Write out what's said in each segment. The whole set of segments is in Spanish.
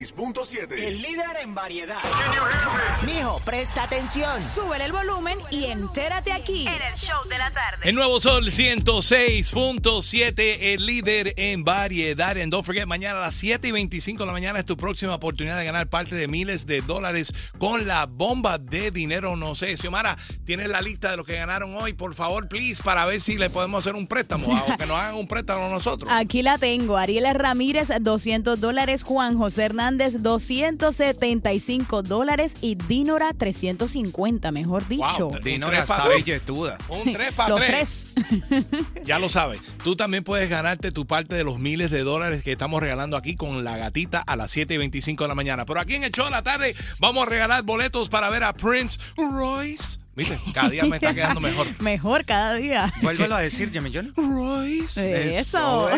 6.7. El líder en variedad. Mijo, presta atención. Súbele el volumen y entérate aquí en el show de la tarde. El nuevo sol 106.7, el líder en variedad. En Don't Forget, mañana a las 7 y 25 de la mañana es tu próxima oportunidad de ganar parte de miles de dólares con la bomba de dinero. No sé, Xiomara, tienes la lista de los que ganaron hoy, por favor, please, para ver si le podemos hacer un préstamo o que nos hagan un préstamo a nosotros. Aquí la tengo. Ariela Ramírez, 200 dólares. Juan José Hernández, 275 dólares. Y Dinora, 350, mejor dicho. Wow, Dinora un tres está billetuda. Un 3 para Los 3. Ya lo sabes. Tú también puedes ganarte tu parte de los miles de dólares que estamos regalando aquí con la gatita a las 7 y 25 de la mañana. Pero aquí en el show de la tarde vamos a regalar boletos para ver a Prince Royce. Viste, cada día me está quedando mejor. Mejor cada día. Vuélvelo a decir, Jimmy John. Royce. Eso.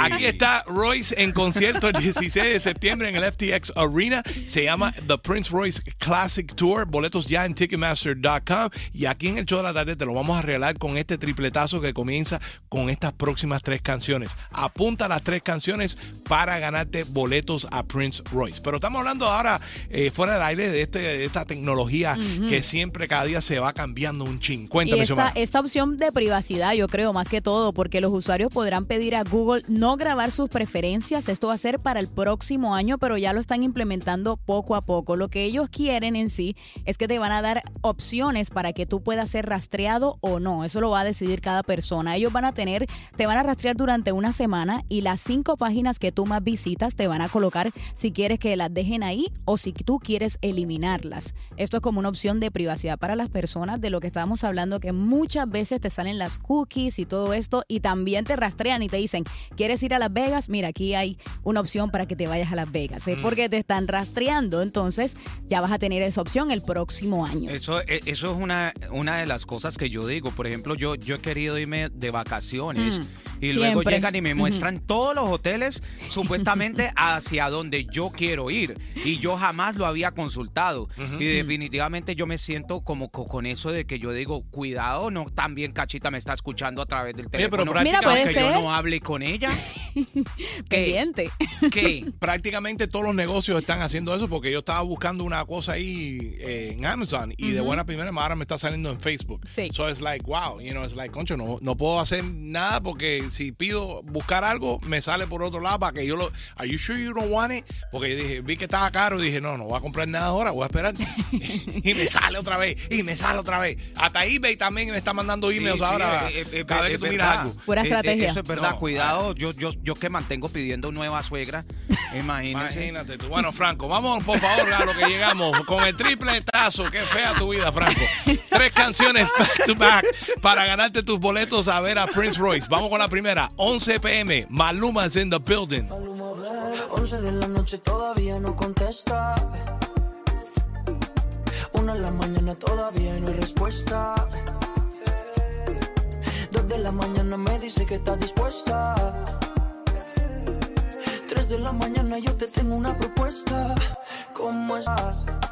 Aquí está Royce en concierto el 16 de septiembre en el FTX Arena. Se llama The Prince Royce Classic Tour. Boletos ya en Ticketmaster.com. Y aquí en el show de la tarde te lo vamos a regalar con este tripletazo que comienza con estas próximas tres canciones. Apunta las tres canciones para ganarte boletos a Prince Royce. Pero estamos hablando ahora eh, fuera del aire de, este, de esta tecnología que siempre cada día se va cambiando un chin. Y Cuéntame, esta, Xiomara. esta opción de privacidad, yo creo, más que todo, porque los usuarios podrán pedir a Google no grabar sus preferencias. Esto va a ser para el próximo año, pero ya lo están implementando poco a poco. Lo que ellos quieren en sí es que te van a dar opciones para que tú puedas ser rastreado o no. Eso lo va a decidir cada persona. Ellos van a tener, te van a rastrear durante una semana y las cinco páginas que tú más visitas te van a colocar si quieres que las dejen ahí o si tú quieres eliminarlas. Esto es como una opción de privacidad para las personas de lo que estábamos hablando, que muchas veces te salen las cookies y todo esto y también te rastrean y te dicen, ¿quieres ir a Las Vegas? Mira, aquí hay una opción para que te vayas a Las Vegas. Es porque te están rastreando, entonces ya vas a tener esa opción el próximo año. Eso, eh, eso es una, una de las cosas que yo digo. Por ejemplo, yo, yo he querido irme de vacaciones Mm, y luego llegan y me muestran todos los hoteles supuestamente hacia donde yo quiero ir. Y yo jamás lo había consultado. Y definitivamente yo me siento como co- con eso de que yo digo, cuidado, no también Cachita me está escuchando a través del pero teléfono. Mira, puede aunque yo no hable con ella. ¿Qué? Pendiente. ¿Qué? prácticamente todos los negocios están haciendo eso porque yo estaba buscando una cosa ahí eh, en Amazon y de buena primera ahora me está saliendo en Facebook. Sí. So it's like, wow, you know, it's like, concho, no, no puedo hacer nada porque si pido buscar algo, me sale por otro lado para que yo lo. Are you sure you don't want it? Porque yo dije, vi que estaba caro y dije, no, no voy a comprar nada ahora, voy a esperar. y me sale otra vez, y me sale otra vez. Hasta eBay también me está mandando emails Sí, sí, ahora eh, eh, cada vez que es tú miras verdad. algo. Pura estrategia. Eso es verdad, No, cuidado. Yo, yo, yo que mantengo pidiendo nueva suegra. Imagínese. Imagínate tú. Bueno, Franco, vamos por favor a lo que llegamos con el triple tazo. Qué fea tu vida, Franco. Tres canciones back to back para ganarte tus boletos a ver a Prince Royce. Vamos con la primera. 11 pm. Maluma's in the building. 11 de la noche todavía no contesta. Una de la mañana todavía no hay respuesta. Dos de la mañana me dice que está dispuesta. De la mañana yo te tengo una propuesta. ¿Cómo está?